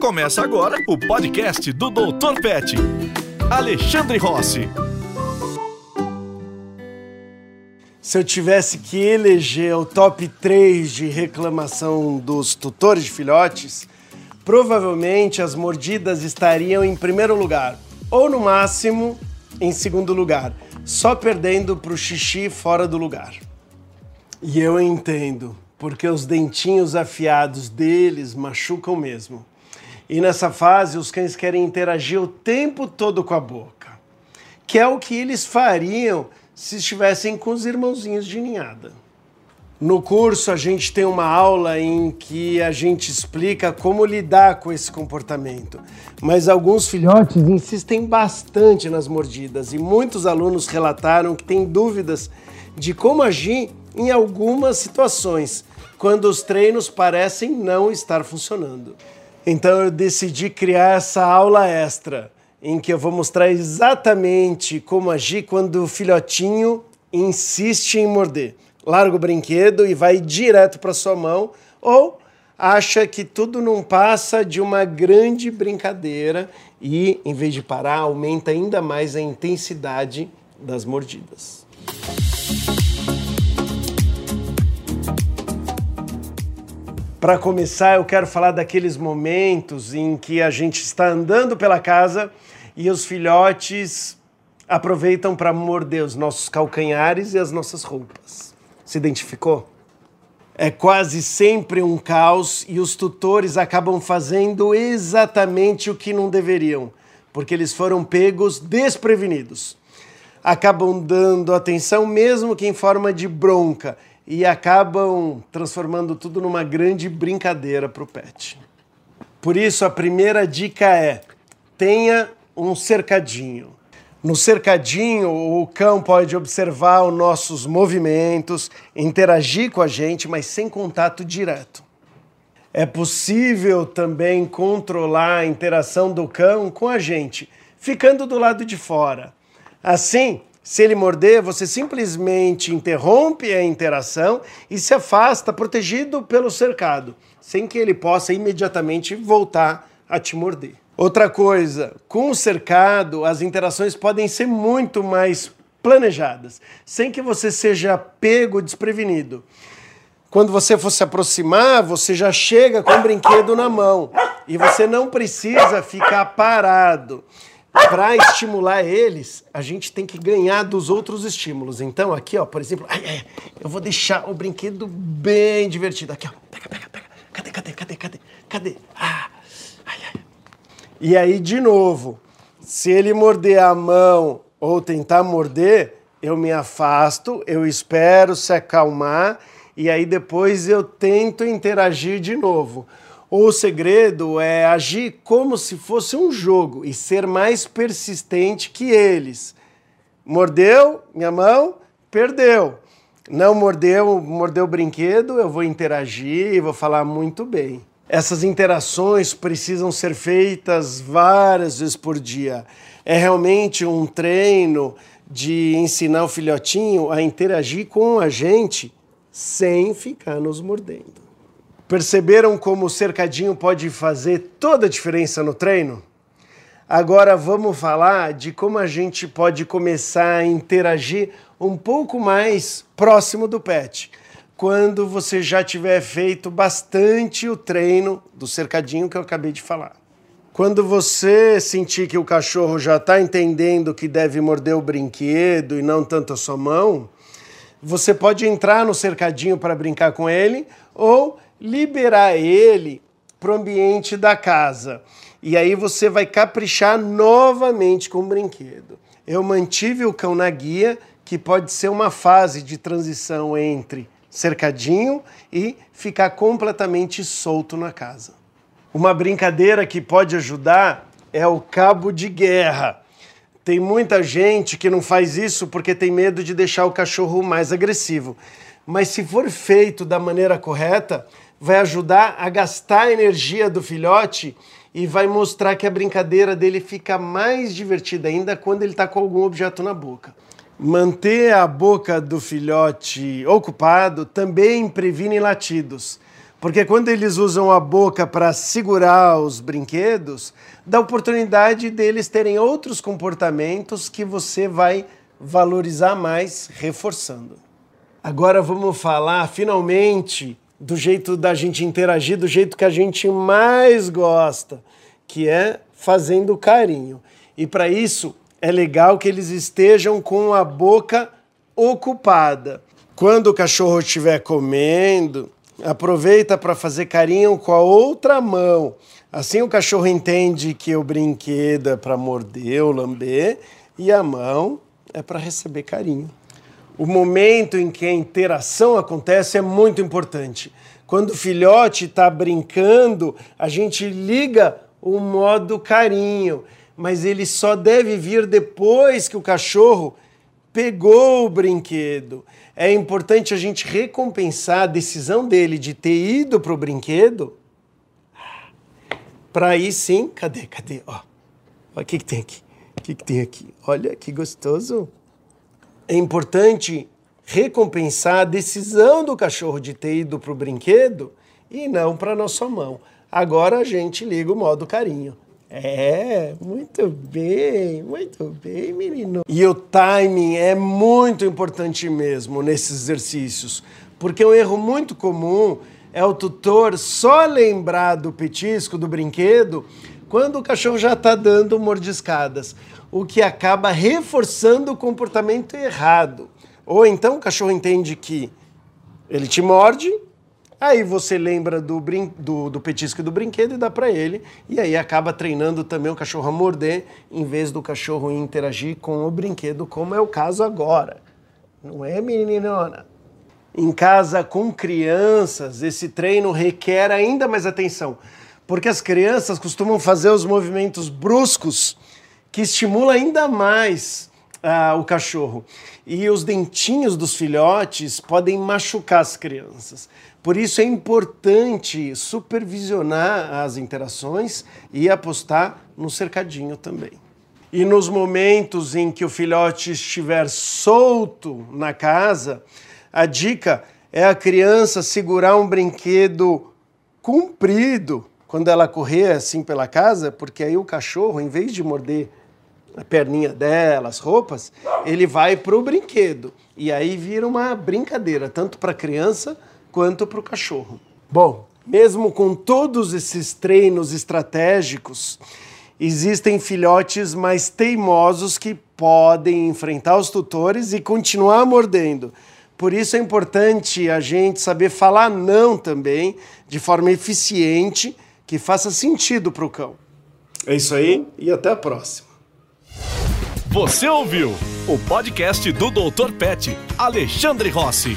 Começa agora o podcast do Dr. Pet. Alexandre Rossi. Se eu tivesse que eleger o top 3 de reclamação dos tutores de filhotes, provavelmente as mordidas estariam em primeiro lugar, ou no máximo em segundo lugar, só perdendo para o xixi fora do lugar. E eu entendo, porque os dentinhos afiados deles machucam mesmo. E nessa fase, os cães querem interagir o tempo todo com a boca, que é o que eles fariam se estivessem com os irmãozinhos de ninhada. No curso, a gente tem uma aula em que a gente explica como lidar com esse comportamento. Mas alguns filhotes insistem bastante nas mordidas e muitos alunos relataram que têm dúvidas de como agir em algumas situações, quando os treinos parecem não estar funcionando. Então eu decidi criar essa aula extra, em que eu vou mostrar exatamente como agir quando o filhotinho insiste em morder larga o brinquedo e vai direto para sua mão, ou acha que tudo não passa de uma grande brincadeira e, em vez de parar, aumenta ainda mais a intensidade das mordidas. Para começar, eu quero falar daqueles momentos em que a gente está andando pela casa e os filhotes aproveitam para morder os nossos calcanhares e as nossas roupas. Se identificou? É quase sempre um caos e os tutores acabam fazendo exatamente o que não deveriam, porque eles foram pegos desprevenidos. Acabam dando atenção, mesmo que em forma de bronca, e acabam transformando tudo numa grande brincadeira para o pet. Por isso, a primeira dica é: tenha um cercadinho. No cercadinho, o cão pode observar os nossos movimentos, interagir com a gente, mas sem contato direto. É possível também controlar a interação do cão com a gente, ficando do lado de fora. Assim, se ele morder, você simplesmente interrompe a interação e se afasta, protegido pelo cercado, sem que ele possa imediatamente voltar a te morder. Outra coisa, com o cercado, as interações podem ser muito mais planejadas, sem que você seja pego desprevenido. Quando você for se aproximar, você já chega com o brinquedo na mão e você não precisa ficar parado. Para estimular eles, a gente tem que ganhar dos outros estímulos. Então, aqui, ó, por exemplo, ai, ai, eu vou deixar o brinquedo bem divertido. Aqui, ó, pega, pega, pega. Cadê, cadê, cadê, cadê? Cadê? Ah, e aí, de novo, se ele morder a mão ou tentar morder, eu me afasto, eu espero se acalmar e aí depois eu tento interagir de novo. O segredo é agir como se fosse um jogo e ser mais persistente que eles. Mordeu minha mão, perdeu. Não mordeu, mordeu o brinquedo, eu vou interagir e vou falar muito bem. Essas interações precisam ser feitas várias vezes por dia. É realmente um treino de ensinar o filhotinho a interagir com a gente sem ficar nos mordendo. Perceberam como o cercadinho pode fazer toda a diferença no treino? Agora vamos falar de como a gente pode começar a interagir um pouco mais próximo do pet quando você já tiver feito bastante o treino do cercadinho que eu acabei de falar. Quando você sentir que o cachorro já está entendendo que deve morder o brinquedo e não tanto a sua mão, você pode entrar no cercadinho para brincar com ele ou liberar ele para o ambiente da casa. E aí você vai caprichar novamente com o brinquedo. Eu mantive o cão na guia, que pode ser uma fase de transição entre cercadinho e ficar completamente solto na casa. Uma brincadeira que pode ajudar é o cabo de guerra. Tem muita gente que não faz isso porque tem medo de deixar o cachorro mais agressivo. Mas se for feito da maneira correta, vai ajudar a gastar a energia do filhote e vai mostrar que a brincadeira dele fica mais divertida ainda quando ele está com algum objeto na boca. Manter a boca do filhote ocupado também previne latidos, Porque quando eles usam a boca para segurar os brinquedos, dá oportunidade deles terem outros comportamentos que você vai valorizar mais, reforçando. Agora vamos falar finalmente do jeito da gente interagir, do jeito que a gente mais gosta, que é fazendo carinho. E para isso é legal que eles estejam com a boca ocupada. Quando o cachorro estiver comendo, aproveita para fazer carinho com a outra mão. Assim o cachorro entende que o brinquedo é para morder ou lamber e a mão é para receber carinho. O momento em que a interação acontece é muito importante. Quando o filhote está brincando, a gente liga o modo carinho, mas ele só deve vir depois que o cachorro pegou o brinquedo. É importante a gente recompensar a decisão dele de ter ido para o brinquedo. Para aí sim, cadê, cadê? Ó, o que, que tem aqui? O que, que tem aqui? Olha que gostoso. É importante recompensar a decisão do cachorro de ter ido para o brinquedo e não para nossa mão. Agora a gente liga o modo carinho. É, muito bem, muito bem, menino. E o timing é muito importante mesmo nesses exercícios, porque um erro muito comum é o tutor só lembrar do petisco, do brinquedo, quando o cachorro já está dando mordiscadas, o que acaba reforçando o comportamento errado. Ou então o cachorro entende que ele te morde, Aí você lembra do, brin do, do petisco do brinquedo e dá para ele. E aí acaba treinando também o cachorro a morder, em vez do cachorro interagir com o brinquedo, como é o caso agora. Não é, meninona? Em casa com crianças, esse treino requer ainda mais atenção, porque as crianças costumam fazer os movimentos bruscos que estimulam ainda mais ah, o cachorro. E os dentinhos dos filhotes podem machucar as crianças. Por isso é importante supervisionar as interações e apostar no cercadinho também. E nos momentos em que o filhote estiver solto na casa, a dica é a criança segurar um brinquedo comprido quando ela correr assim pela casa, porque aí o cachorro, em vez de morder a perninha dela, as roupas, ele vai para o brinquedo. E aí vira uma brincadeira, tanto para a criança quanto para o cachorro. Bom, mesmo com todos esses treinos estratégicos, existem filhotes mais teimosos que podem enfrentar os tutores e continuar mordendo. Por isso é importante a gente saber falar não também, de forma eficiente, que faça sentido para o cão. É isso aí e até a próxima. Você ouviu o podcast do Dr. Pet, Alexandre Rossi.